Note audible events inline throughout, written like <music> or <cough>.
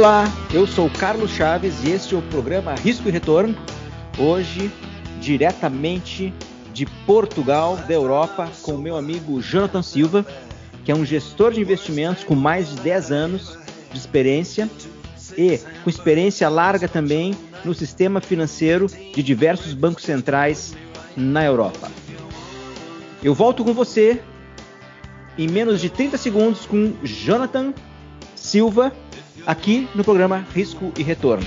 Olá, eu sou Carlos Chaves e este é o programa Risco e Retorno. Hoje, diretamente de Portugal, da Europa, com o meu amigo Jonathan Silva, que é um gestor de investimentos com mais de 10 anos de experiência e com experiência larga também no sistema financeiro de diversos bancos centrais na Europa. Eu volto com você em menos de 30 segundos com Jonathan Silva aqui no programa Risco e Retorno.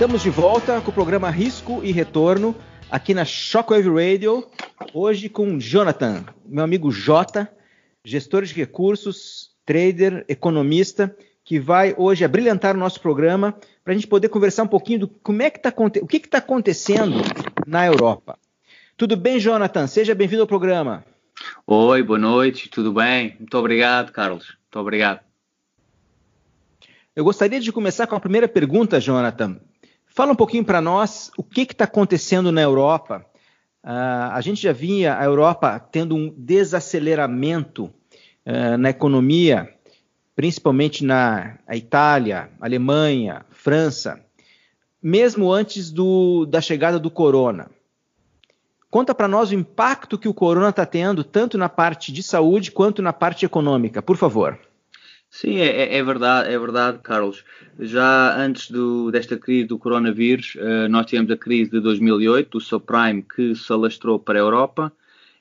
Estamos de volta com o programa Risco e Retorno aqui na Shockwave Radio, hoje com Jonathan, meu amigo Jota, gestor de recursos, trader, economista, que vai hoje abrilhantar o nosso programa para a gente poder conversar um pouquinho do como é que tá, o que está acontecendo na Europa. Tudo bem, Jonathan? Seja bem-vindo ao programa. Oi, boa noite, tudo bem? Muito obrigado, Carlos. Muito obrigado. Eu gostaria de começar com a primeira pergunta, Jonathan. Fala um pouquinho para nós o que está acontecendo na Europa. Uh, a gente já vinha a Europa tendo um desaceleramento uh, na economia, principalmente na Itália, Alemanha, França, mesmo antes do, da chegada do corona. Conta para nós o impacto que o corona está tendo, tanto na parte de saúde quanto na parte econômica, por favor. Sim, é, é, é, verdade, é verdade, Carlos. Já antes do, desta crise do coronavírus, uh, nós tivemos a crise de 2008, do subprime, que se alastrou para a Europa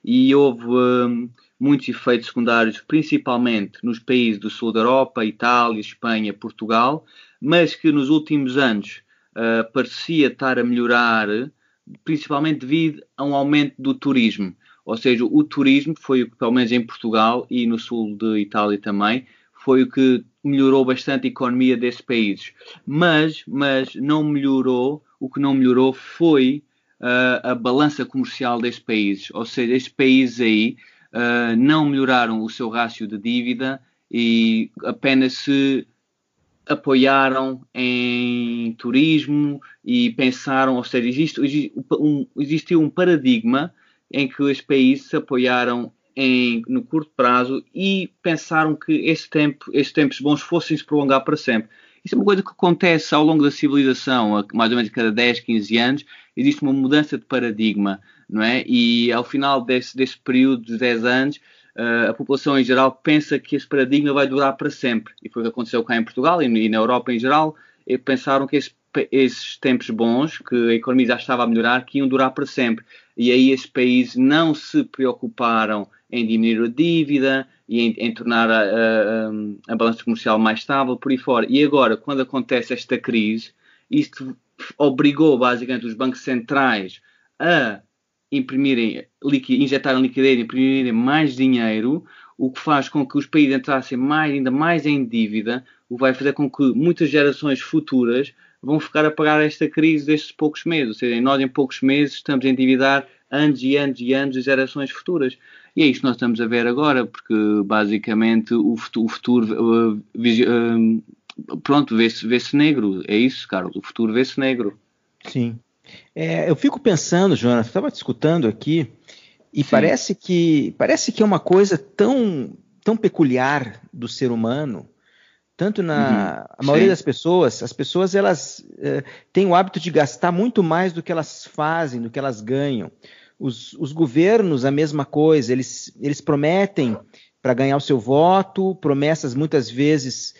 e houve um, muitos efeitos secundários, principalmente nos países do sul da Europa, Itália, Espanha, Portugal, mas que nos últimos anos uh, parecia estar a melhorar, principalmente devido a um aumento do turismo. Ou seja, o turismo foi, pelo menos em Portugal e no sul de Itália também, foi o que melhorou bastante a economia desses países. Mas, mas não melhorou, o que não melhorou foi uh, a balança comercial destes países. Ou seja, estes países aí uh, não melhoraram o seu rácio de dívida e apenas se apoiaram em turismo e pensaram, ou seja, existe, existe um, existiu um paradigma em que os países se apoiaram em, no curto prazo e pensaram que esse tempo, esses tempos bons fossem se prolongar para sempre. Isso é uma coisa que acontece ao longo da civilização, mais ou menos cada 10, 15 anos, existe uma mudança de paradigma, não é? E ao final desse, desse período de 10 anos, uh, a população em geral pensa que esse paradigma vai durar para sempre. E foi o que aconteceu cá em Portugal e, na Europa em geral, pensaram que esse, esses tempos bons, que a economia já estava a melhorar, que iam durar para sempre. E aí esses países não se preocuparam em diminuir a dívida e em, em tornar a, a, a, balança comercial mais estável, por aí fora. E agora, quando acontece esta crise, isto obrigou basicamente os bancos centrais a imprimirem, injetarem liquidez, imprimirem mais dinheiro, o que faz com que os países entrassem mais, ainda mais em dívida, o que vai fazer com que muitas gerações futuras vão ficar a pagar esta crise destes poucos meses. Ou seja, nós em poucos meses estamos a endividar anos e anos e anos de gerações futuras. E é isto que nós estamos a ver agora, porque basicamente o futuro, o futuro uh, uh, pronto, vê-se vê negro. É isso, Carlos, o futuro vê-se negro. Sim. É, eu fico pensando, Jonas, estava te escutando aqui, e parece que, parece que é uma coisa tão, tão peculiar do ser humano, tanto na uhum, a maioria sim. das pessoas, as pessoas elas uh, têm o hábito de gastar muito mais do que elas fazem, do que elas ganham. Os, os governos, a mesma coisa, eles, eles prometem para ganhar o seu voto, promessas muitas vezes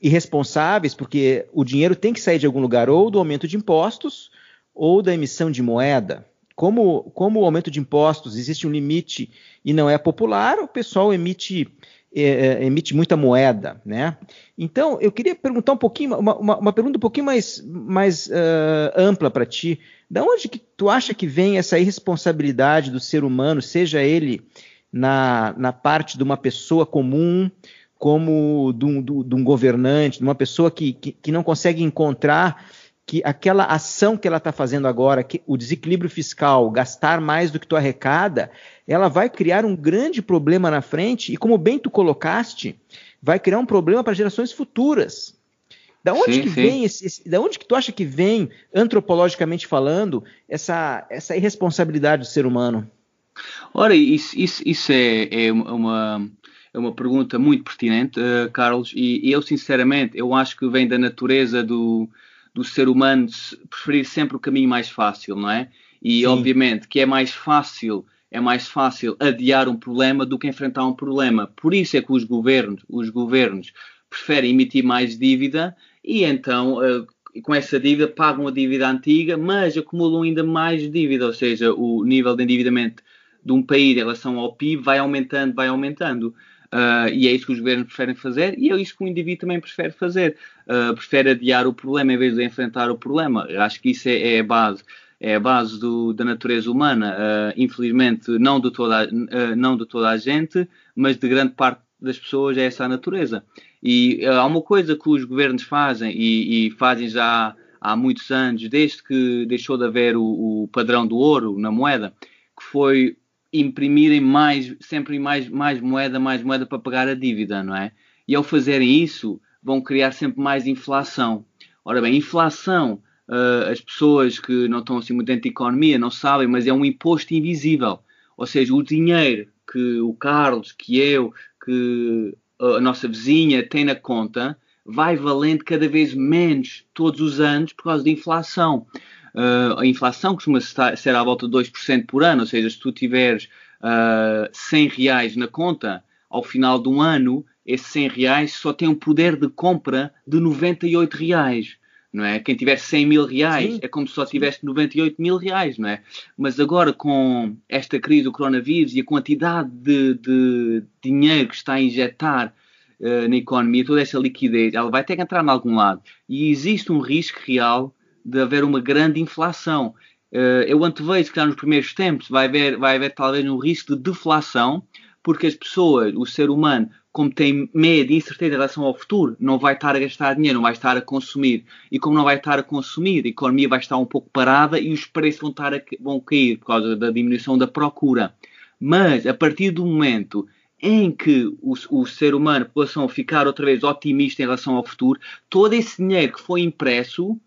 irresponsáveis, porque o dinheiro tem que sair de algum lugar, ou do aumento de impostos, ou da emissão de moeda. Como, como o aumento de impostos existe um limite e não é popular, o pessoal emite é, é, emite muita moeda, né? Então, eu queria perguntar um pouquinho, uma, uma, uma pergunta um pouquinho mais, mais uh, ampla para ti. Da onde que tu acha que vem essa irresponsabilidade do ser humano, seja ele na, na parte de uma pessoa comum, como de um, de um governante, de uma pessoa que, que, que não consegue encontrar que aquela ação que ela está fazendo agora, que o desequilíbrio fiscal, gastar mais do que tu arrecada, ela vai criar um grande problema na frente e, como bem tu colocaste, vai criar um problema para gerações futuras. Da onde sim, que sim. vem esse, esse, da onde que tu acha que vem, antropologicamente falando, essa, essa irresponsabilidade do ser humano? Ora, isso, isso, isso é, é, uma, é uma pergunta muito pertinente, uh, Carlos, e, e, eu sinceramente eu acho que vem da natureza do, do ser humano preferir sempre o caminho mais fácil, não é? E Sim. obviamente que é mais fácil é mais fácil adiar um problema do que enfrentar um problema. Por isso é que os governos, os governos preferem emitir mais dívida e então uh, com essa dívida pagam a dívida antiga, mas acumulam ainda mais dívida, ou seja, o nível de endividamento de um país em relação ao PIB vai aumentando, vai aumentando. Uh, e é isso que os governos preferem fazer e é isso que o indivíduo também prefere fazer. Uh, prefere adiar o problema em vez de enfrentar o problema. Eu acho que isso é, é a base. É a base do, da natureza humana. Uh, infelizmente, não de, toda, não de toda a gente, mas de grande parte das pessoas é essa a natureza. E há uma coisa que os governos fazem e, e fazem já há muitos anos, desde que deixou de haver o, o padrão do ouro na moeda, que foi imprimirem mais, sempre mais, mais moeda, mais moeda para pagar a dívida, não é? E ao fazerem isso, vão criar sempre mais inflação. Ora bem, inflação, uh, as pessoas que não estão assim muito dentro da economia não sabem, mas é um imposto invisível. Ou seja, o dinheiro que o Carlos, que eu, que a nossa vizinha tem na conta, vai valendo cada vez menos todos os anos por causa da inflação. Uh, a inflação costuma ser à volta de 2% por ano, ou seja, se tu tiveres uh, ah, 100 reais na conta, ao final de um ano, esses 100 reais só tem um poder de compra de 98 reais. Não é? Quem tiver 100 mil reais Sim. é como se só tivesse 98 mil reais, não é? Mas agora com esta crise do coronavírus e a quantidade de, de dinheiro que está a injetar uh, na economia, toda essa liquidez, ela vai ter que entrar em algum lado. E existe um risco real de haver uma grande inflação. Uh, eu antevejo que nos primeiros tempos vai haver, vai haver talvez um risco de deflação, porque as pessoas, o ser humano, como tem medo e incerteza em relação ao futuro, não vai estar a gastar dinheiro, não vai estar a consumir. E como não vai estar a consumir, a economia vai estar um pouco parada e os preços vão, estar a, vão cair por causa da diminuição da procura. Mas, a partir do momento em que o, o, ser humano, a população, ficar outra vez otimista em relação ao futuro, todo esse dinheiro que foi impresso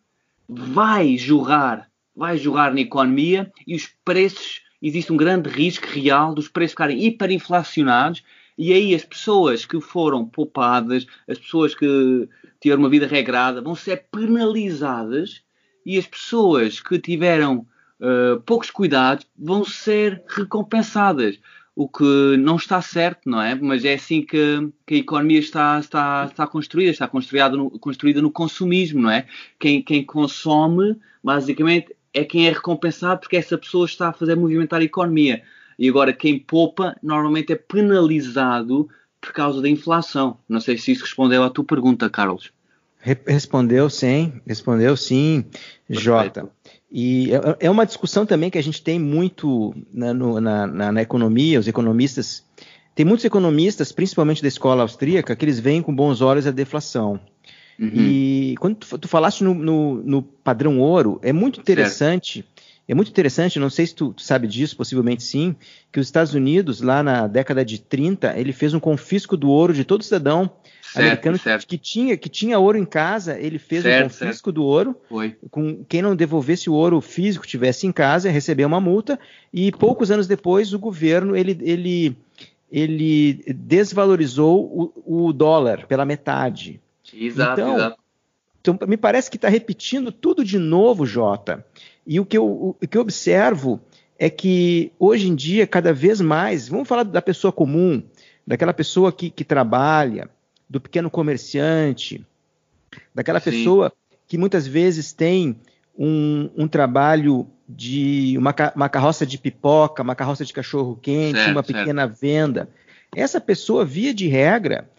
vai jorrar, vai jorrar na economia e os preços, existe um grande risco real dos preços ficarem hiperinflacionados e aí as pessoas que foram poupadas, as pessoas que tiveram uma vida regrada, vão ser penalizadas e as pessoas que tiveram uh, poucos cuidados vão ser recompensadas o que não está certo, não é? Mas é assim que, que a economia está, está, está construída, está construída no, construída no consumismo, não é? Quem, quem consome, basicamente, é quem é recompensado porque essa pessoa está a fazer movimentar a economia. E agora, quem poupa, normalmente é penalizado por causa da inflação. Não sei se isso respondeu à tua pergunta, Carlos. Respondeu sim, respondeu sim, Perfeito. Jota. E é, é uma discussão também que a gente tem muito na, no, na, na, na, economia, os economistas. Tem muitos economistas, principalmente da escola austríaca, que eles veem com bons olhos a deflação. Uhum. E quando tu, tu falaste no, no, no, padrão ouro, é muito interessante. Certo. É muito interessante, não sei se tu, tu, sabe disso, possivelmente sim, que os Estados Unidos, lá na década de 30, ele fez um confisco do ouro de todo cidadão certo, americano certo. Que, tinha, que tinha ouro em casa, ele fez certo, um confisco do ouro. Foi. Com quem não devolvesse o ouro físico tivesse em casa, recebeu uma multa. E poucos anos depois, o governo ele, ele, ele desvalorizou o, o dólar pela metade. Exato, então, exato. Então, me parece que está repetindo tudo de novo, Jota. E o que eu, o que eu observo é que hoje em dia, cada vez mais, vamos falar da pessoa comum, daquela pessoa que, que trabalha, do pequeno comerciante, daquela Sim. pessoa que muitas vezes tem um, um trabalho de uma, uma, carroça de pipoca, uma carroça de cachorro quente, certo, uma pequena certo. venda. Essa pessoa, via de regra,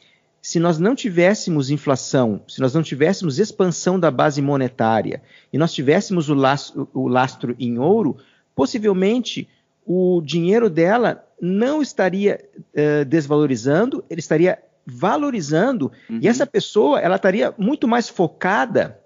se nós não tivéssemos inflação, se nós não tivéssemos expansão da base monetária e nós tivéssemos o lastro, o lastro em ouro, possivelmente o dinheiro dela não estaria uh, desvalorizando, ele estaria valorizando, uhum. e essa pessoa ela estaria muito mais focada,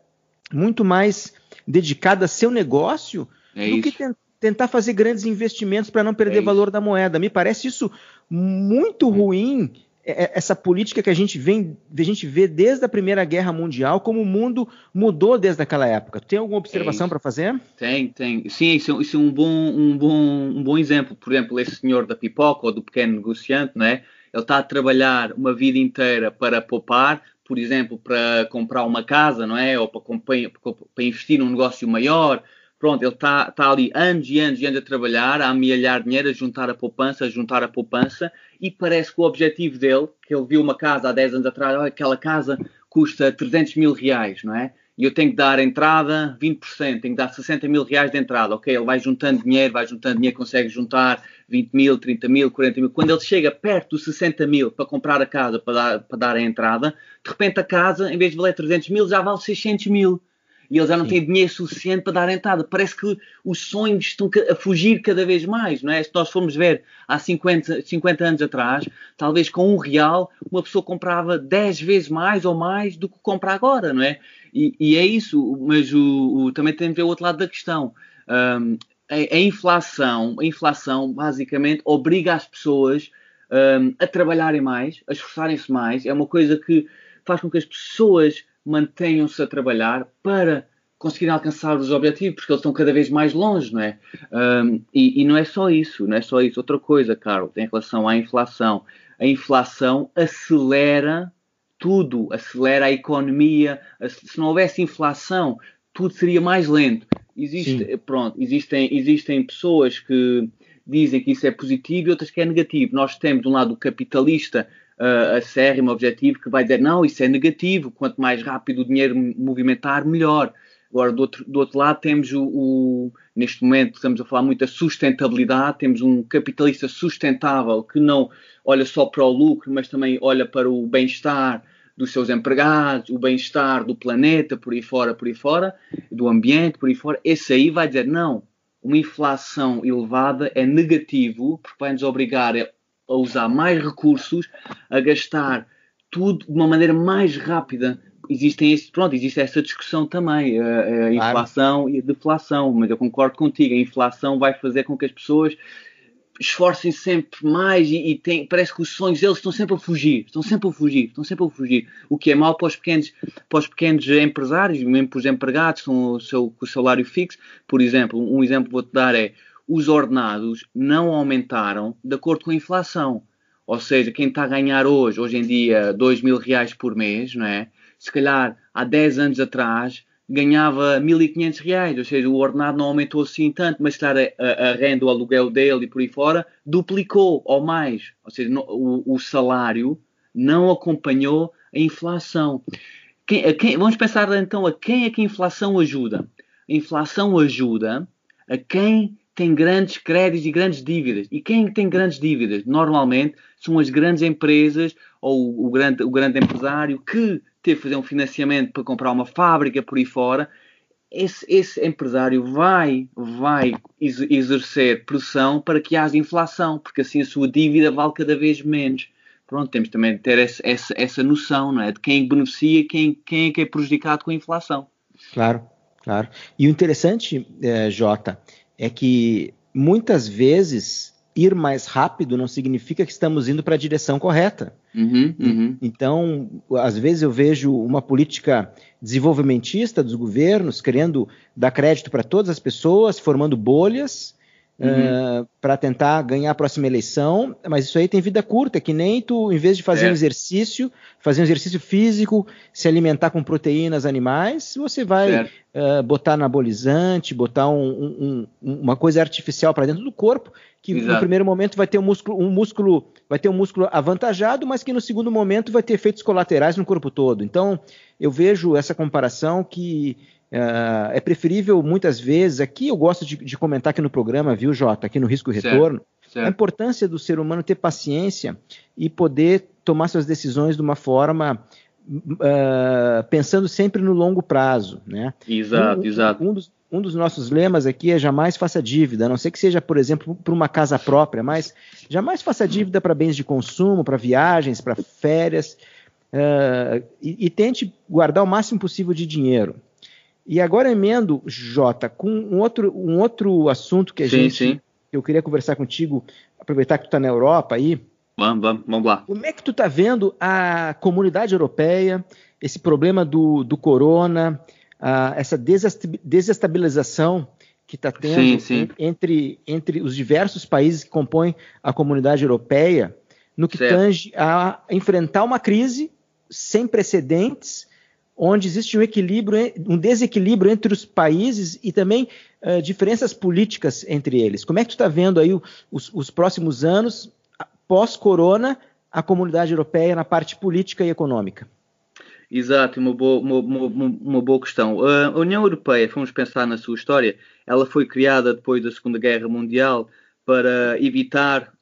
muito mais dedicada a seu negócio é do isso. que ten tentar fazer grandes investimentos para não perder é valor da moeda. Me parece isso muito ruim é, é, essa política que a gente vem, a gente vê desde a Primeira Guerra Mundial, como o mundo mudou desde aquela época. Tem alguma observação é para fazer? Tem, tem. Sim, isso, isso, é um bom, um, bom, um bom exemplo. Por exemplo, esse senhor da pipoca ou do pequeno negociante, né? Ele está a trabalhar uma vida inteira para poupar, por exemplo, para comprar uma casa, não é? Ou para, para investir num negócio maior, Pronto, ele está tá ali anos e anos e anos a trabalhar, a amealhar dinheiro, a juntar a poupança, a juntar a poupança, e parece que o objetivo dele, que ele viu uma casa há 10 anos atrás, oh, aquela casa custa 300 mil reais, não é? E eu tenho que dar entrada 20%, tenho que dar 60 mil reais de entrada. Ok, ele vai juntando dinheiro, vai juntando dinheiro, consegue juntar 20 mil, 30 mil, 40 mil. Quando ele chega perto dos 60 mil para comprar a casa, para dar, para dar a entrada, de repente a casa, em vez de valer 300 mil, já vale 600 mil e ele já não Sim. tem dinheiro suficiente para dar entrada. Parece que os sonhos estão a fugir cada vez mais, não é? Se nós formos ver há 50, 50 anos atrás, talvez com um real uma pessoa comprava 10 vezes mais ou mais do que compra agora, não é? E, e é isso, mas o, o, também tem a ver o outro lado da questão. Um, a, a, inflação, a inflação basicamente obriga as pessoas um, a trabalharem mais, a esforçarem-se mais. É uma coisa que faz com que as pessoas mantenham-se a trabalhar para conseguirem alcançar os objetivos, porque eles estão cada vez mais longe, não é? Um, e, e, não é só isso, não é só isso. Outra coisa, Carlos, em relação à inflação. A inflação acelera tudo, acelera a economia. Se não houvesse inflação, tudo seria mais lento. Existe, pronto, existem, existem pessoas que dizem que isso é positivo e outras que é negativo. Nós temos, de um lado, o capitalista uh, acérrimo objetivo que vai dizer não, isso é negativo, quanto mais rápido o dinheiro movimentar, melhor. Agora, do outro, do outro lado, temos o, o, neste momento, estamos a falar muito da sustentabilidade, temos um capitalista sustentável que não olha só para o lucro, mas também olha para o bem-estar dos seus empregados, o bem-estar do planeta, por aí fora, por aí fora, do ambiente, por aí fora. Esse aí vai dizer, não, uma inflação elevada é negativo, porque vai nos obrigar a a usar mais recursos, a gastar tudo de uma maneira mais rápida. Existem esse, pronto, existe essa discussão também, a, a inflação claro. e a deflação, mas eu concordo contigo, a inflação vai fazer com que as pessoas esforcem sempre mais e, e tem, parece que os sonhos deles estão sempre a fugir, estão sempre a fugir, estão sempre a fugir. O que é mau para os pequenos, para os pequenos empresários, mesmo para os empregados com o seu com o salário fixo. Por exemplo, um exemplo que vou-te dar é os ordenados não aumentaram de acordo com a inflação. Ou seja, quem está a ganhar hoje, hoje em dia, 2 mil reais por mês, não é? Se calhar há 10 anos atrás ganhava 1.500 reais, ou seja, o ordenado não aumentou assim tanto, mas calhar a, a, renda, o aluguel dele e por aí fora, duplicou ou mais. Ou seja, no, o, o, salário não acompanhou a inflação. Quem, a quem, vamos pensar então a quem é que a inflação ajuda? A inflação ajuda a quem tem grandes créditos e grandes dívidas. E quem tem grandes dívidas? Normalmente são as grandes empresas ou o grande, o grande empresário que teve que fazer um financiamento para comprar uma fábrica por aí fora. Esse, esse empresário vai, vai exercer pressão para que haja inflação, porque assim a sua dívida vale cada vez menos. Pronto, temos também de ter essa, essa, essa noção não é? de quem beneficia quem, quem é que é prejudicado com a inflação. Claro, claro. E o interessante, é, Jota, é que muitas vezes ir mais rápido não significa que estamos indo para a direção correta. Uhum, uhum. Então, às vezes eu vejo uma política desenvolvimentista dos governos querendo dar crédito para todas as pessoas, formando bolhas uhum. uh, ah, para tentar ganhar a próxima eleição, mas isso aí tem vida curta, que nem tu, em vez de fazer é. um exercício, fazer um exercício físico, se alimentar com proteínas animais, você vai uh, botar anabolizante, botar um, um, uma coisa artificial para dentro do corpo, que Exato. no primeiro momento vai ter um músculo, um músculo, vai ter um músculo avantajado, mas que no segundo momento vai ter efeitos colaterais no corpo todo. Então, eu vejo essa comparação que Uh, é preferível muitas vezes, aqui eu gosto de, de, comentar aqui no programa, viu, Jota, aqui no Risco e Retorno, certo, certo. a importância do ser humano ter paciência e poder tomar suas decisões de uma forma uh, pensando sempre no longo prazo. Né? Exato, um, exato. Um dos, um dos nossos lemas aqui é jamais faça dívida, a não ser que seja, por exemplo, para uma casa própria, mas jamais faça dívida para bens de consumo, para viagens, para férias, uh, e, e tente guardar o máximo possível de dinheiro. E agora emendo, Jota, com um outro, um outro assunto que a sim, gente. Sim. Eu queria conversar contigo, aproveitar que tu está na Europa aí. Vamos, vamos, vamos lá. Como é que tu está vendo a comunidade europeia, esse problema do, do corona, essa desestabilização que está tendo sim, sim. Entre, entre os diversos países que compõem a comunidade europeia, no que certo. tange a enfrentar uma crise sem precedentes onde existe um equilíbrio, um desequilíbrio entre os países e também uh, diferenças políticas entre eles. Como é que tu está vendo aí os, os próximos anos pós-corona a comunidade europeia na parte política e econômica? Exato, uma boa, uma, uma, uma boa questão. A União Europeia, vamos pensar na sua história, ela foi criada depois da Segunda Guerra Mundial para evitar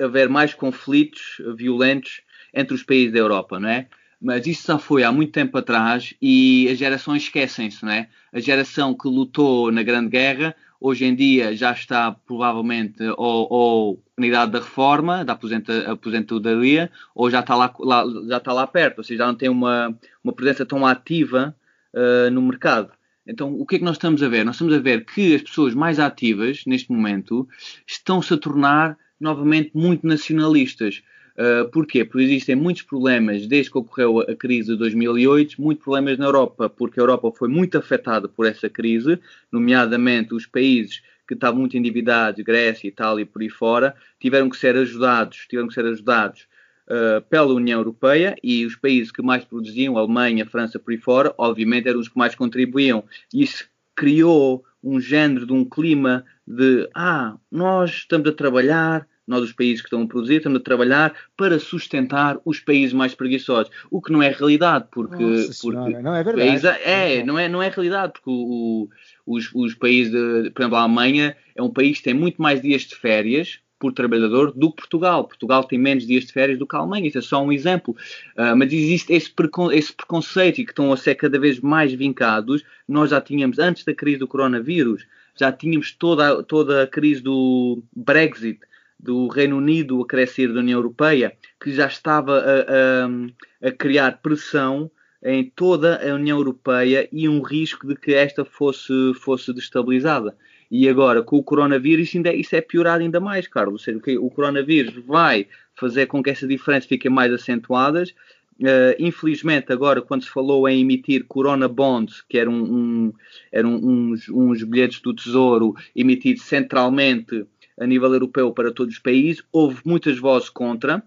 haver mais conflitos violentos entre os países da Europa, não é? Mas isso já foi há muito tempo atrás e as gerações esquecem-se, não é? A geração que lutou na Grande Guerra hoje em dia já está provavelmente ou, ou na idade da reforma, da aposenta, aposentadoria, ou já está lá, lá, já está lá perto, ou seja, já não tem uma, uma presença tão ativa uh, no mercado. Então, o que é que nós estamos a ver? Nós estamos a ver que as pessoas mais ativas neste momento estão-se a tornar novamente muito nacionalistas. Uh, porquê? Porque existem muitos problemas desde que ocorreu a crise de 2008, muitos problemas na Europa, porque a Europa foi muito afetada por essa crise, nomeadamente os países que estavam muito endividados, Grécia, Itália e por aí fora, tiveram que ser ajudados, tiveram que ser ajudados uh, pela União Europeia e os países que mais produziam, Alemanha, França, por aí fora, obviamente eram os que mais contribuíam. Isso criou um género de um clima de ah, nós estamos a trabalhar, nós os países que estão a produzir, estamos a trabalhar para sustentar os países mais preguiçosos, o que não é realidade, porque, porque não é verdade. É, é, não é, não é realidade, porque o, o, os, os países, de, por exemplo, a Alemanha é um país que tem muito mais dias de férias por trabalhador do que Portugal. Portugal tem menos dias de férias do que a Alemanha, isso é só um exemplo. Uh, mas existe esse, precon esse preconceito e que estão a ser cada vez mais vincados. Nós já tínhamos, antes da crise do coronavírus, já tínhamos toda, toda a crise do Brexit, do Reino Unido a crescer da União Europeia, que já estava a, a, a, criar pressão em toda a União Europeia e um risco de que esta fosse, fosse destabilizada. E agora, com o coronavírus, ainda, é, isso é piorado ainda mais, Carlos. Ou seja, o coronavírus vai fazer com que essas diferenças fiquem mais acentuadas. Uh, infelizmente, agora, quando se falou em emitir Corona Bonds, que eram, um, eram uns, uns bilhetes do Tesouro emitidos centralmente a nível europeu para todos os países. Houve muitas vozes contra,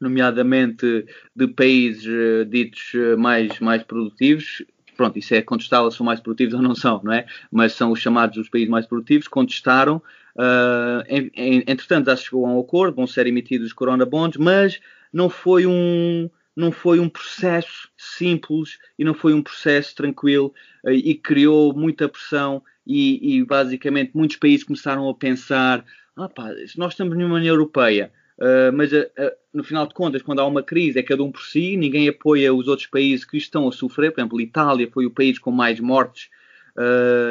nomeadamente de países uh, ditos uh, mais, mais produtivos. Pronto, isso é contestável se são mais produtivos ou não são, não é? Mas são os chamados os países mais produtivos, contestaram. Uh, em, em, entretanto, já chegou a um acordo, vão ser emitidos os Corona Bonds, mas não foi um, não foi um processo simples e não foi um processo tranquilo e criou muita pressão e, e, basicamente muitos países começaram a pensar ah pá, nós estamos numa União Europeia, uh, mas uh, uh, no final de contas, quando há uma crise, é cada um por si, ninguém apoia os outros países que estão a sofrer. Por exemplo, Itália foi o país com mais mortes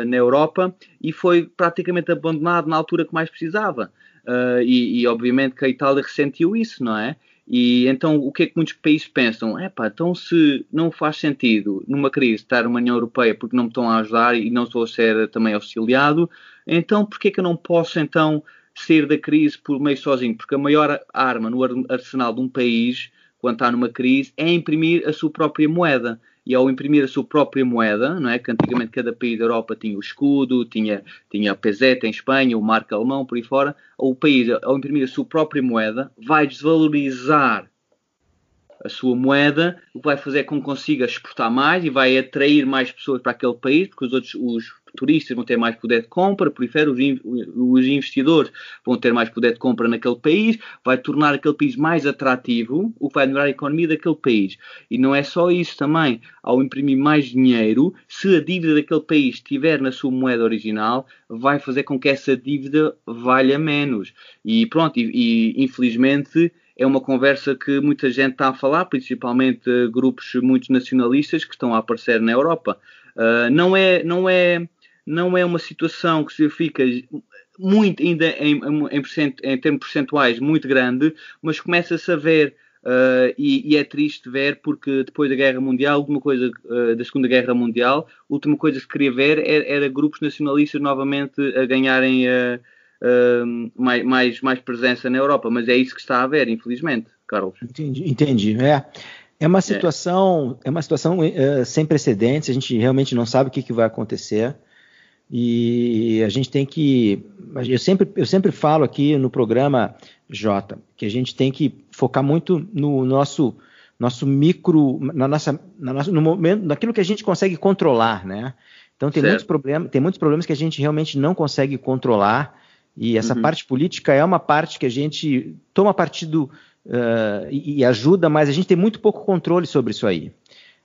na Europa e foi praticamente abandonado na altura que mais precisava. E, e, obviamente que a Itália ressentiu isso, não é? E então o que é que muitos países pensam? É pá, então se não faz sentido numa crise estar numa União Europeia porque não me estão a ajudar e não estou a ser também auxiliado, então porquê é que eu não posso então sair da crise por meio sozinho, porque a maior arma no arsenal de um país, quando está numa crise, é imprimir a sua própria moeda. E ao imprimir a sua própria moeda, não é? que antigamente cada país da Europa tinha o escudo, tinha, tinha a peseta em Espanha, o marco alemão, por aí fora, o país, ao imprimir a sua própria moeda, vai desvalorizar a sua moeda, o que vai fazer com que consiga exportar mais e vai atrair mais pessoas para aquele país, porque os outros os turistas vão ter mais poder de compra, prefere os, os investidores vão ter mais poder de compra naquele país, vai tornar aquele país mais atrativo, o que vai melhorar a economia daquele país. E não é só isso também, ao imprimir mais dinheiro, se a dívida daquele país estiver na sua moeda original, vai fazer com que essa dívida valha menos. E pronto, e, e infelizmente é uma conversa que muita gente está a falar, principalmente grupos muito nacionalistas que estão a aparecer na Europa. Uh, não é, não é não é uma situação que se fica muito, ainda em, em, em, em termos percentuais, muito grande, mas começa-se a ver Uh, e, e, é triste ver porque depois da Guerra Mundial, última coisa uh, da Segunda Guerra Mundial, a última coisa que se queria ver era, era grupos nacionalistas novamente a ganharem uh, mais, mais, mais presença na Europa, mas é isso que está a haver, infelizmente, Carlos. Entendi, entendi. É, é uma situação, é, é uma situação sem precedentes. A gente realmente não sabe o que, que vai acontecer. E a gente tem que. Eu sempre, eu sempre falo aqui no programa, Jota, que a gente tem que focar muito no nosso nosso micro, na nossa, na nossa, no momento, naquilo que a gente consegue controlar, né? Então tem muitos problemas, tem muitos problemas que a gente realmente não consegue controlar e essa uhum. parte política é uma parte que a gente toma partido uh, e, e, ajuda, mas a gente tem muito pouco controle sobre isso aí.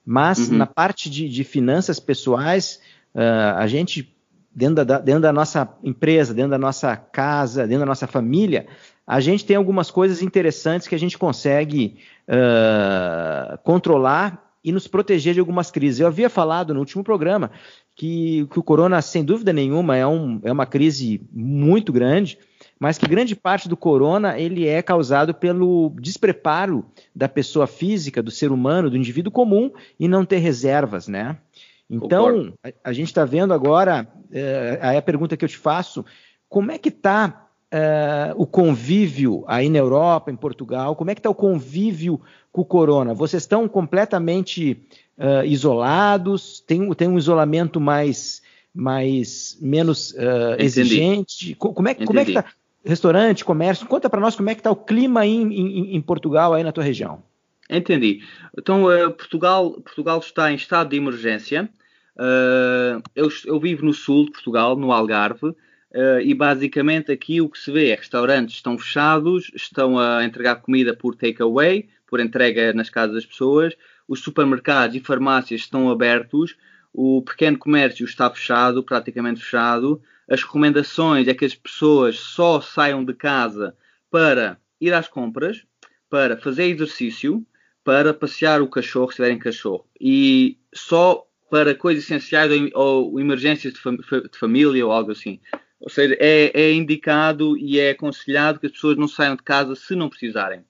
Mas uhum. na parte de, de finanças pessoais, uh, a gente dentro da, dentro da nossa empresa, dentro da nossa casa, dentro da nossa família, a gente tem algumas coisas interessantes que a gente consegue uh, controlar e nos proteger de algumas crises. Eu havia falado no último programa que, que o corona, sem dúvida nenhuma, é, um, é uma crise muito grande, mas que grande parte do corona ele é causado pelo despreparo da pessoa física, do ser humano, do indivíduo comum e não ter reservas, né? Então, a, a, gente está vendo agora, é, aí a pergunta que eu te faço, como é que está é, o convívio aí na Europa, em Portugal, como é que está o convívio com o corona? Vocês estão completamente é, isolados? Tem, tem um isolamento mais, mais menos uh, exigente? Como é, como é que está? Restaurante, comércio, conta para nós como é que está o clima aí em, em, em Portugal, aí na tua região. Entendi. Então, uh, Portugal, Portugal está em estado de emergência. Uh, eu, eu, vivo no sul de Portugal, no Algarve, uh, e basicamente aqui o que se vê é restaurantes estão fechados, estão a entregar comida por takeaway, por entrega nas casas das pessoas, os supermercados e farmácias estão abertos, o pequeno comércio está fechado, praticamente fechado. As recomendações é que as pessoas só saiam de casa para ir às compras, para fazer exercício, para passear o cachorro, se tiverem cachorro. E só para coisas essenciais ou, emergências de, fam de, família ou algo assim. Ou seja, é, é, indicado e é aconselhado que as pessoas não saiam de casa se não precisarem.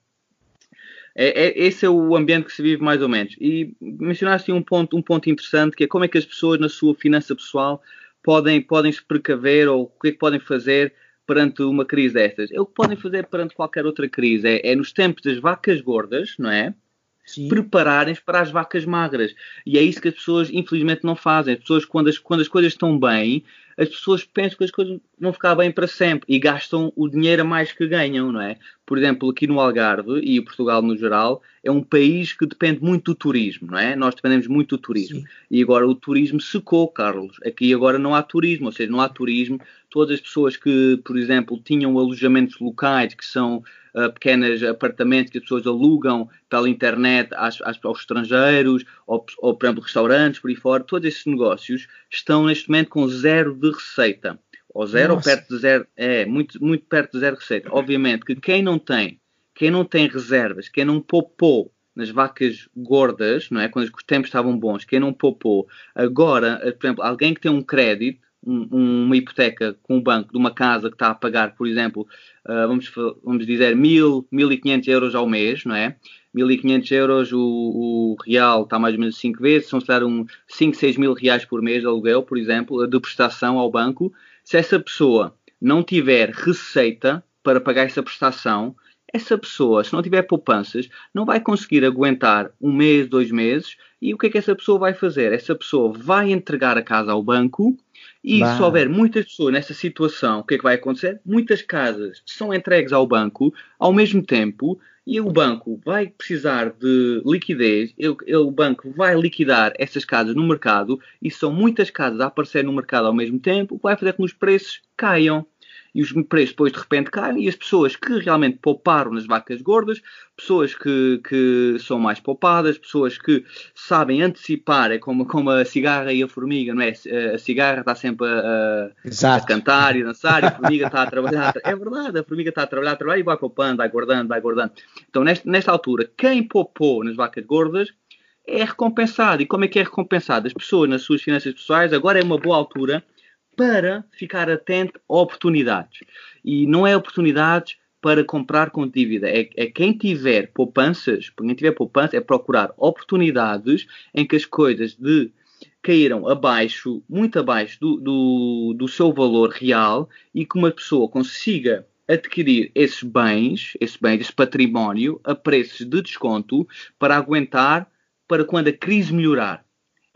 É, é, esse é o ambiente que se vive mais ou menos. E mencionaste um ponto, um ponto interessante que é como é que as pessoas na sua finança pessoal podem, podem se precaver ou o que é que podem fazer perante uma crise destas. É o que podem fazer perante qualquer outra crise. É, é nos tempos das vacas gordas, não é? prepararem-se para as vacas magras. E é isso que as pessoas, infelizmente, não fazem. As pessoas, quando as, quando as coisas estão bem, as pessoas pensam que as coisas vão ficar bem para sempre e gastam o dinheiro a mais que ganham, não é? Por exemplo, aqui no Algarve e Portugal no geral, é um país que depende muito do turismo, não é? Nós dependemos muito do turismo. Sim. E agora o turismo secou, Carlos. Aqui agora não há turismo, ou seja, não há turismo. Todas as pessoas que, por exemplo, tinham alojamentos locais, que são uh, pequenos apartamentos que as pessoas alugam pela internet às, às, aos estrangeiros, ou, ou, por exemplo, restaurantes por aí fora, todos esses negócios estão neste momento com zero de receita. Ou zero Nossa. ou perto de zero, é, muito, muito perto de zero receita. Obviamente que quem não tem, quem não tem reservas, quem não poupou nas vacas gordas, não é? Quando os tempos estavam bons, quem não poupou, agora, por exemplo, alguém que tem um crédito, um, uma hipoteca com o banco de uma casa que está a pagar, por exemplo, uh, vamos, vamos dizer, 1.000, 1.500 euros ao mês, não é? 1.500 euros, o, o, real está mais ou menos 5 vezes, são se calhar um 5, 6 mil reais por mês de aluguel, por exemplo, de prestação ao banco. Se essa pessoa não tiver receita para pagar essa prestação, essa pessoa, se não tiver poupanças, não vai conseguir aguentar um mês, dois meses. E o que é que essa pessoa vai fazer? Essa pessoa vai entregar a casa ao banco e bah. se houver muitas pessoas nessa situação, o que é que vai acontecer? Muitas casas são entregues ao banco ao mesmo tempo e o banco vai precisar de liquidez, o banco vai liquidar essas casas no mercado e são muitas casas a aparecer no mercado ao mesmo tempo, o que vai fazer com que os preços caiam e os preços depois de repente caem e as pessoas que realmente pouparam nas vacas gordas, pessoas que, que são mais poupadas, pessoas que sabem antecipar, é como, como a cigarra e a formiga, não é? A cigarra está sempre a, a, a cantar e a dançar e a formiga está a trabalhar. É verdade, a formiga está a trabalhar, a trabalhar e vai poupando, vai guardando, vai guardando. Então, nesta, nesta altura, quem poupou nas vacas gordas é recompensado. E como é que é recompensado? As pessoas nas suas finanças pessoais, agora é uma boa altura para ficar atento a oportunidades. E não é oportunidades para comprar com dívida. É, é, quem tiver poupanças, quem tiver poupança, é procurar oportunidades em que as coisas de caíram abaixo, muito abaixo do, do, do seu valor real e que uma pessoa consiga adquirir esses bens, esse bem, esse património, a preços de desconto para aguentar para quando a crise melhorar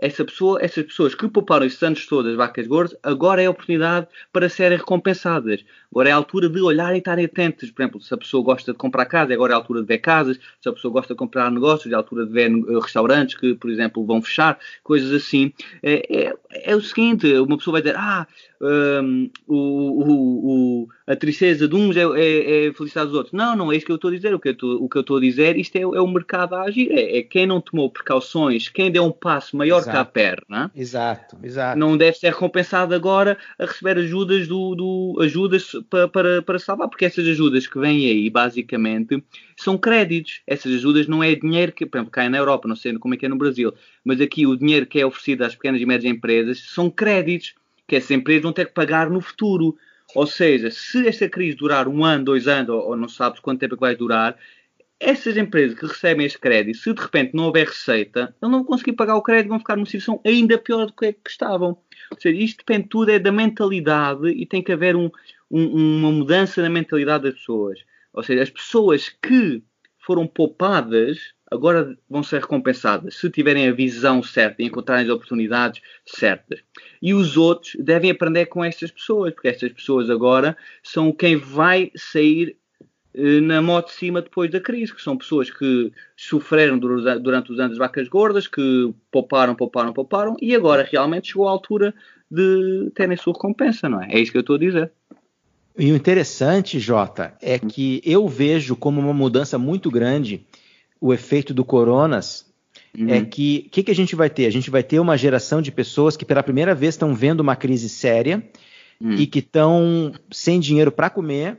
essa pessoa, essas pessoas que pouparam esses anos todas vacas gordas, agora é a oportunidade para serem recompensadas. Agora é a altura de olhar e estarem atentos. Por exemplo, se a pessoa gosta de comprar casa, agora é a altura de ver casas. Se a pessoa gosta de comprar negócios, é a altura de ver eh, restaurantes que, por exemplo, vão fechar, coisas assim. É, é, é o seguinte, uma pessoa vai dizer, ah, um, o, o, a tristeza de uns é, é, é, felicidade dos outros. Não, não é isso que eu estou a dizer. O que eu estou, a dizer, isto é, é, o mercado a agir. É, é, quem não tomou precauções, quem deu um passo maior exato. que a perna, exato, exato. não deve ser recompensado agora a receber ajudas, do, do ajudas para, para, para salvar, porque essas ajudas que vêm aí, basicamente, são créditos. Essas ajudas não é dinheiro que, por exemplo, cai na Europa, não sei como é que é no Brasil, mas aqui o dinheiro que é oferecido às pequenas e médias empresas são créditos que essas empresas vão ter que pagar no futuro. Ou seja, se esta crise durar um ano, dois anos, ou, não sabes quanto tempo é vai durar, essas empresas que recebem este crédito, se de repente não houver receita, não vão conseguir pagar o crédito, vão ficar numa situação ainda pior do que, é que estavam. Ou seja, isto depende tudo é da mentalidade e tem que haver um, um, uma mudança na mentalidade das pessoas. Ou seja, as pessoas que foram poupadas agora vão ser recompensadas se tiverem a visão certa e encontrarem as oportunidades certas. E os outros devem aprender com estas pessoas, porque estas pessoas agora são quem vai sair eh, na moto de cima depois da crise, que são pessoas que sofreram durante os anos vacas gordas, que pouparam, pouparam, pouparam, e agora realmente chegou à altura de terem sua recompensa, não é? É isso que eu estou a dizer. E o interessante, Jota, é que eu vejo como uma mudança muito grande o efeito do coronas é uhum. é que o que, que, a gente vai ter? A gente vai ter uma geração de pessoas que pela primeira vez estão vendo uma crise séria uhum. e que estão sem dinheiro para comer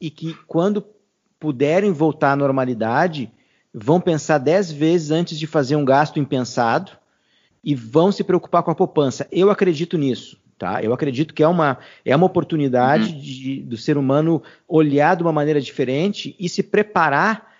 e que quando puderem voltar à normalidade vão pensar dez vezes antes de fazer um gasto impensado e vão se preocupar com a poupança. Eu acredito nisso. Tá? Eu acredito que é uma, é uma oportunidade uhum. de, do ser humano olhar de uma maneira diferente e se preparar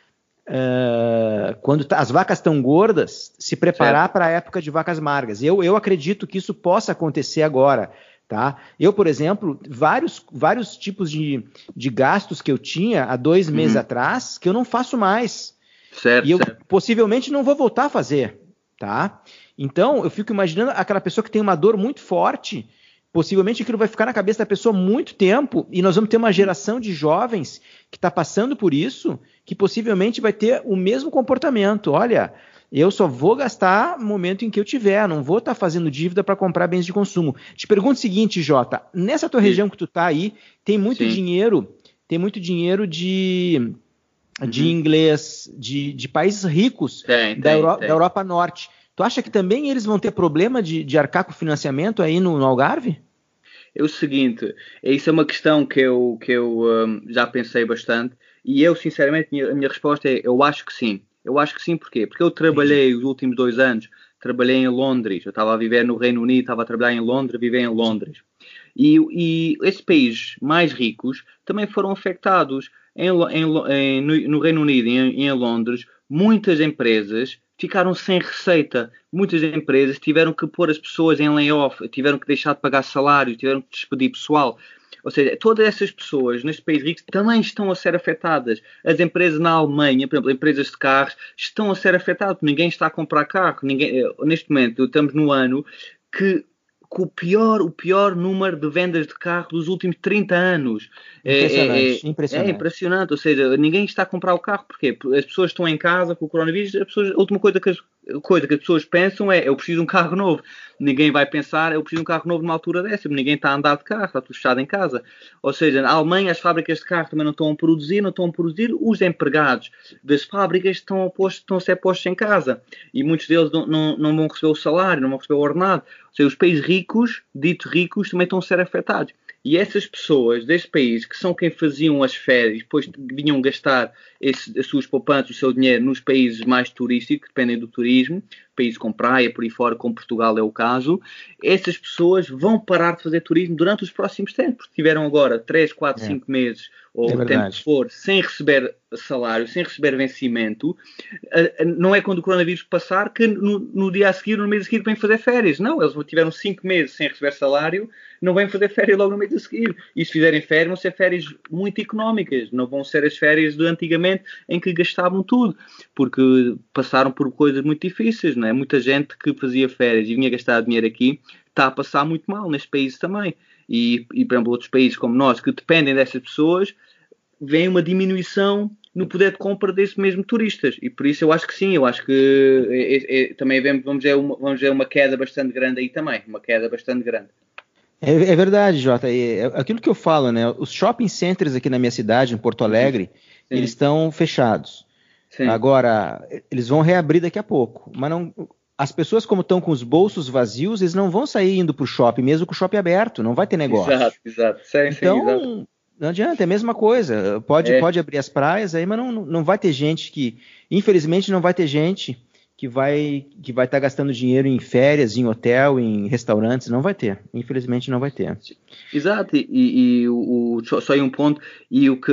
Uh, quando tá, as vacas estão gordas, se preparar para a época de vacas magras. Eu, eu acredito que isso possa acontecer agora. Tá? Eu, por exemplo, vários, vários tipos de, de gastos que eu tinha há dois uhum. meses atrás, que eu não faço mais. Certo, e eu certo. possivelmente não vou voltar a fazer. Tá? Então, eu fico imaginando aquela pessoa que tem uma dor muito forte possivelmente aquilo vai ficar na cabeça da pessoa muito tempo e nós vamos ter uma geração de jovens que está passando por isso que possivelmente vai ter o mesmo comportamento. Olha, eu só vou gastar no momento em que eu tiver, não vou estar tá fazendo dívida para comprar bens de consumo. Te pergunto o seguinte, Jota, nessa tua Sim. região que tu está aí, tem muito Sim. dinheiro, tem muito dinheiro de de uhum. inglês, de, de países ricos tem, da, tem, Euro, tem. da Europa Norte. Tu acha que também eles vão ter problema de, de arcar com financiamento aí no, no Algarve? É o seguinte, isso é uma questão que eu, que eu um, já pensei bastante e eu, sinceramente, a minha resposta é eu acho que sim. Eu acho que sim, porquê? Porque eu trabalhei os últimos dois anos, trabalhei em Londres, eu estava a viver no Reino Unido, estava a trabalhar em Londres, viver em Londres. E, e esses países mais ricos também foram afetados. Em, em, em, no, no, Reino Unido e em, em Londres, muitas empresas ficaram sem receita. Muitas empresas tiveram que pôr as pessoas em layoff, tiveram que deixar de pagar salários, tiveram que despedir pessoal. Ou seja, todas essas pessoas neste país rico também estão a ser afetadas. As empresas na Alemanha, por exemplo, empresas de carros, estão a ser afetadas. Ninguém está a comprar carro. Ninguém, eh, neste momento, estamos no ano que com o pior, o pior número de vendas de carro dos últimos 30 anos. Impressionante, é, é, impressionante. é impressionante, ou seja, ninguém está a comprar o carro, porque as pessoas estão em casa com o coronavírus, pessoas, a última coisa que as, coisa que as pessoas pensam é eu preciso de um carro novo. Ninguém vai pensar eu preciso de um carro novo numa altura dessa, ninguém está a andar de carro, está tudo fechado em casa. Ou seja, na Alemanha as fábricas de carro também não estão a produzir, não estão a produzir, os empregados das fábricas estão a, postos, estão a ser postos em casa e muitos deles não, não, não vão receber o salário, não vão receber o ordenado. Ou seja, os países ricos, dito ricos, também estão a ser afetados. E essas pessoas deste país, que são quem faziam as férias, depois vinham gastar esse, as suas poupanças, o seu dinheiro nos países mais turísticos, que dependem do turismo, países com praia, por aí fora, como Portugal é o caso, essas pessoas vão parar de fazer turismo durante os próximos tempos. Tiveram agora 3, 4, 5 meses ou é o tempo que for, sem receber salário, sem receber vencimento, não é quando o coronavírus passar que no, no, dia a seguir, no mês a seguir, vêm fazer férias. Não, eles tiveram 5 meses sem receber salário, não vêm fazer férias logo no mês a seguir. E se fizerem férias, vão ser férias muito económicas, não vão ser as férias de antigamente em que gastavam tudo, porque passaram por coisas muito difíceis, não é? Muita gente que fazia férias e vinha gastar dinheiro aqui está a passar muito mal neste país também. E, e, por exemplo, outros países como nós que dependem dessas pessoas vem uma diminuição no poder de compra desses mesmo turistas. E por isso eu acho que sim, eu acho que é, é, é também vamos ver, uma, vamos ver uma queda bastante grande aí também, uma queda bastante grande. É, é verdade, Jota. É, é aquilo que eu falo, né? Os shopping centers aqui na minha cidade, em Porto Alegre, sim. eles estão fechados. Sim. Agora, eles vão reabrir daqui a pouco. Mas não, as pessoas, como estão com os bolsos vazios, eles não vão sair indo para o shopping, mesmo com o shopping aberto, não vai ter negócio. Exato, exato. Sim, então, exato. Não adianta, é a mesma coisa. Pode, é. pode abrir as praias aí, mas não, não vai ter gente que. Infelizmente, não vai ter gente que vai que vai estar tá gastando dinheiro em férias, em hotel, em restaurantes. Não vai ter. Infelizmente, não vai ter. Exato. E, e o, só, só aí um ponto. E o que,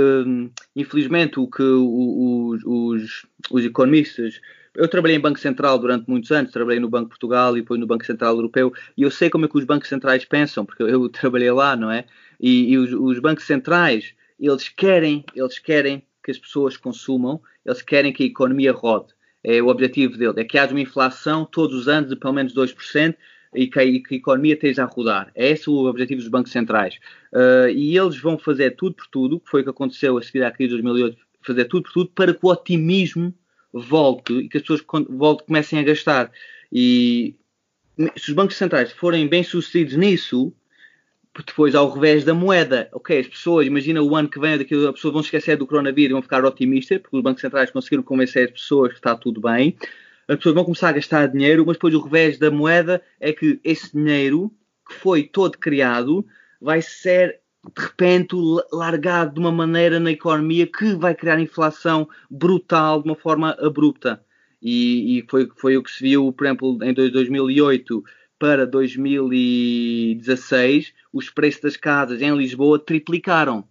infelizmente, o que os, os, os economistas eu trabalhei em Banco Central durante muitos anos, trabalhei no Banco Portugal e depois no Banco Central Europeu, e eu sei como é que os bancos centrais pensam, porque eu <laughs> trabalhei lá, não é? E, e os, os, bancos centrais, eles querem, eles querem que as pessoas consumam, eles querem que a economia rode. É o objetivo dele, é que haja uma inflação todos os anos de pelo menos 2% e que a, que a economia esteja a rodar. É esse o objetivo dos bancos centrais. Uh, e eles vão fazer tudo por tudo, que foi o que aconteceu a seguir à crise de 2008, fazer tudo por tudo para que o otimismo volte e que as pessoas volte, comecem a gastar. E se os bancos centrais forem bem sucedidos nisso, depois ao revés da moeda, ok, as pessoas, imagina o ano que vem, daqui, as pessoas vão esquecer do coronavírus e vão ficar otimistas, porque os bancos centrais conseguiram convencer as pessoas que está tudo bem, as pessoas vão começar a gastar dinheiro, mas depois o revés da moeda é que esse dinheiro que foi todo criado vai ser de repente largado de uma maneira na economia que vai criar inflação brutal de uma forma abrupta. E, e foi, foi o que se viu, por exemplo, em 2008 para 2016, os preços das casas em Lisboa triplicaram.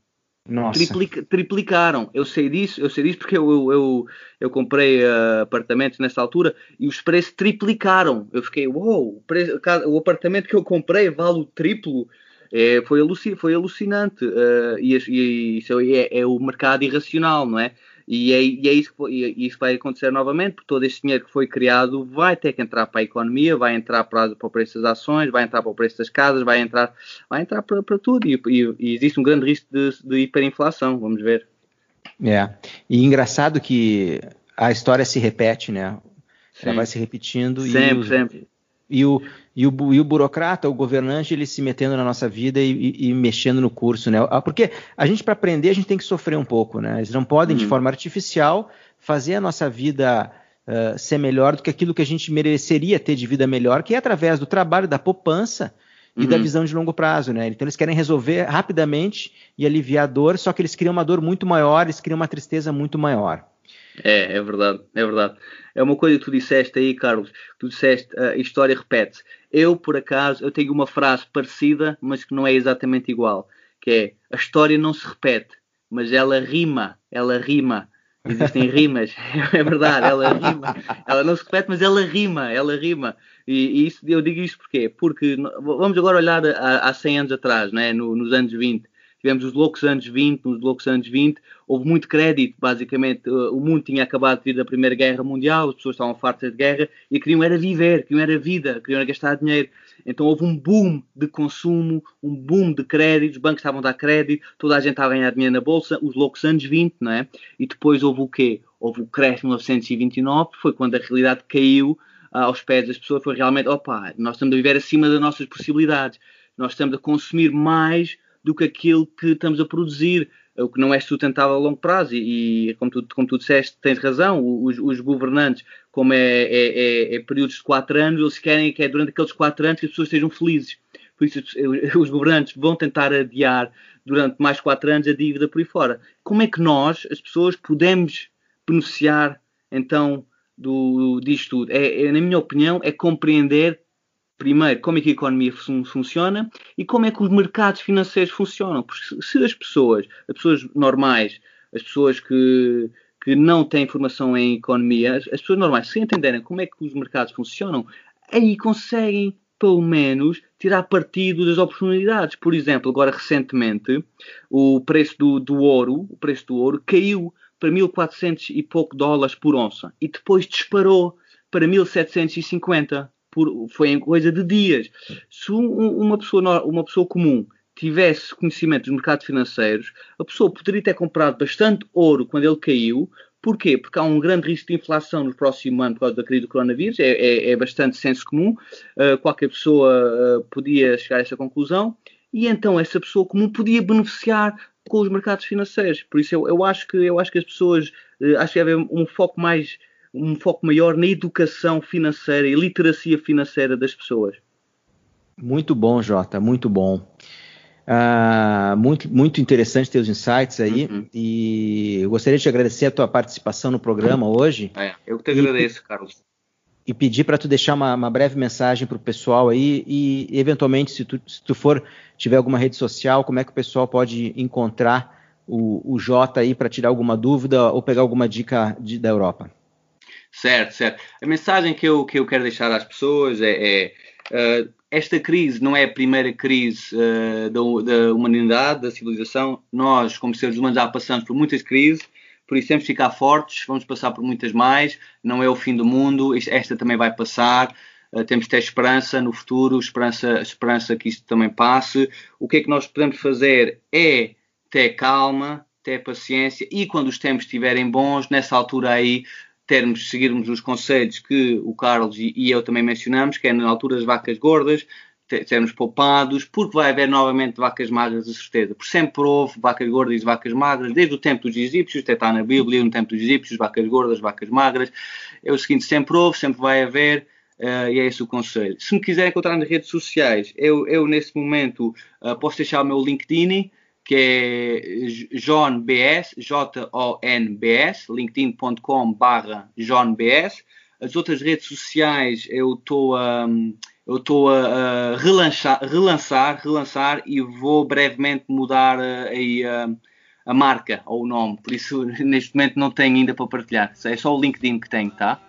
Nossa. Triplica, triplicaram. Eu sei disso, eu sei disso porque eu, eu, eu, eu comprei uh, apartamentos nessa altura e os preços triplicaram. Eu fiquei, uou, wow, o, o, apartamento que eu comprei vale o triplo. É, foi, aluci, foi alucinante. Uh, e, e, isso é, é, o mercado irracional, não é? E é, e é isso, que, e isso vai acontecer novamente, porque todo este dinheiro que foi criado vai ter que entrar para a economia, vai entrar para, para o preço das ações, vai entrar para o preço das casas, vai entrar, vai entrar para, para tudo. E, e, e existe um grande risco de, de hiperinflação, vamos ver. É, e engraçado que a história se repete, né? Sim. Ela vai se repetindo. Sempre, e sempre. E o, e o, e o burocrata, o governante, ele se metendo na nossa vida e, e, e mexendo no curso, né? Ah, porque a gente, para aprender, a gente tem que sofrer um pouco, né? Eles não podem, uhum. de forma artificial, fazer a nossa vida uh, ser melhor do que aquilo que a gente mereceria ter de vida melhor, que é através do trabalho, da poupança e uhum. da visão de longo prazo, né? Então eles querem resolver rapidamente e aliviar a dor, só que eles criam uma dor muito maior, eles criam uma tristeza muito maior. É, é verdade, é verdade. É uma coisa que tu disseste aí, Carlos. Tu disseste, a história repete-se. Eu, por acaso, eu tenho uma frase parecida, mas que não é exatamente igual. Que é, a história não se repete, mas ela rima, ela rima. Existem <laughs> rimas, <laughs> é verdade, ela rima. Ela não se repete, mas ela rima, ela rima. E, e isso, eu digo isto porquê? Porque vamos agora olhar há, 100 anos atrás, né? No, nos anos 20 tivemos os loucos anos 20, nos loucos anos 20, houve muito crédito, basicamente, o mundo tinha acabado de vir da Primeira Guerra Mundial, as pessoas estavam fartas de guerra e queriam era viver, queriam era vida, queriam era gastar dinheiro. Então houve um boom de consumo, um boom de crédito, os bancos estavam a dar crédito, toda a gente estava a ganhar dinheiro na bolsa, os loucos anos 20, não é? E depois houve o quê? Houve o crash de 1929, foi quando a realidade caiu ah, aos pés das pessoas, foi realmente, opa, nós estamos a viver acima das nossas possibilidades, nós estamos a consumir mais do que aquilo que estamos a produzir, o que não é sustentável a longo prazo. E, e como, tu, como tu disseste, tens razão, os, os governantes, como é, é, é, é, períodos de quatro anos, eles querem que é durante aqueles quatro anos que as pessoas estejam felizes. Por isso, os governantes vão tentar adiar durante mais quatro anos a dívida por aí fora. Como é que nós, as pessoas, podemos beneficiar então do, disto tudo? É, é, na minha opinião, é compreender primeiro como é que a economia fun funciona e como é que os mercados financeiros funcionam. Porque se as pessoas, as pessoas normais, as pessoas que, que não têm formação em economia, as pessoas normais, se entenderem como é que os mercados funcionam, aí conseguem pelo menos tirar partido das oportunidades. Por exemplo, agora recentemente o preço do, do ouro, o preço do ouro caiu para 1400 e pouco dólares por onça e depois disparou para 1750 por, foi em coisa de dias. Se um, uma, pessoa, uma pessoa comum tivesse conhecimento dos mercados financeiros, a pessoa poderia ter comprado bastante ouro quando ele caiu, Porquê? Porque há um grande risco de inflação no próximo ano por causa da crise do coronavírus, é, é, é bastante senso comum, uh, qualquer pessoa uh, podia chegar a essa conclusão, e então essa pessoa comum podia beneficiar com os mercados financeiros. Por isso eu, eu acho, que, eu acho que as pessoas, uh, acho que deve haver um foco mais, um foco maior na educação financeira e literacia financeira das pessoas. Muito bom, Jota, muito bom. Uh, muito, muito interessante ter os insights aí uhum. e eu gostaria de agradecer a tua participação no programa hoje. É, eu que te agradeço, e, Carlos. E pedir para tu deixar uma, uma, breve mensagem para o pessoal aí e, eventualmente, se tu, se tu for tiver alguma rede social, como é que o pessoal pode encontrar o, o Jota aí para tirar alguma dúvida ou pegar alguma dica de, da Europa? Certo, certo. A mensagem que eu, que eu quero deixar às pessoas é, é uh, esta crise não é a primeira crise uh, da, da, humanidade, da civilização. Nós, como seres humanos, já passamos por muitas crises, por isso temos de ficar fortes, vamos passar por muitas mais. Não é o fim do mundo, esta também vai passar. Uh, temos de ter esperança no futuro, esperança, esperança que isto também passe. O que é que nós podemos fazer é ter calma, ter paciência e quando os tempos estiverem bons, nessa altura aí termos, seguirmos os conselhos que o Carlos e, e eu também mencionamos, que é na altura das vacas gordas, sermos poupados, porque vai haver novamente vacas magras, de certeza. Por sempre houve vacas gordas e vacas magras, desde o tempo dos egípcios, até está na Bíblia, no tempo dos egípcios, vacas gordas, vacas magras. É o seguinte, sempre houve, sempre vai haver, uh, e é esse o conselho. Se me quiserem encontrar nas redes sociais, eu, eu nesse momento uh, posso deixar o meu LinkedIn, que é JohnBS, J-O-N-B-S, linkedin.com barra JohnBS. As outras redes sociais eu estou a, eu estou a, a relançar, relançar, e vou brevemente mudar eh, a, a, marca ou o nome. Por isso, <laughs> neste momento não tenho ainda para partilhar. É só o LinkedIn que tenho, tá?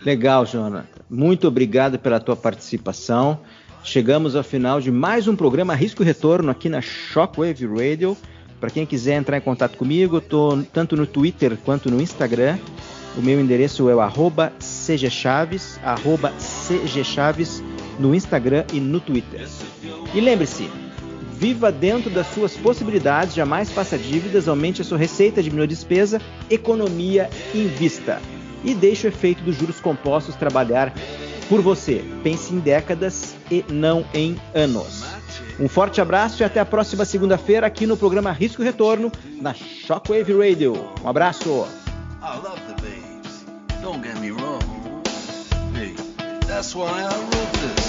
Legal, Jonathan. Muito obrigado pela tua participação. Chegamos ao final de mais um programa Risco e Retorno aqui na Shockwave Radio. Para quem quiser entrar em contato comigo, estou tanto no Twitter quanto no Instagram. O meu endereço é o cgchaves, arroba cgchaves no Instagram e no Twitter. E lembre-se, viva dentro das suas possibilidades, jamais faça dívidas, aumente a sua receita, diminua despesa, economia, invista. E deixe o efeito dos juros compostos trabalhar por você. Pense em décadas e não em anos. Um forte abraço e até a próxima segunda-feira aqui no programa Risco e Retorno na Shockwave Radio. Um abraço. That's why I wrote this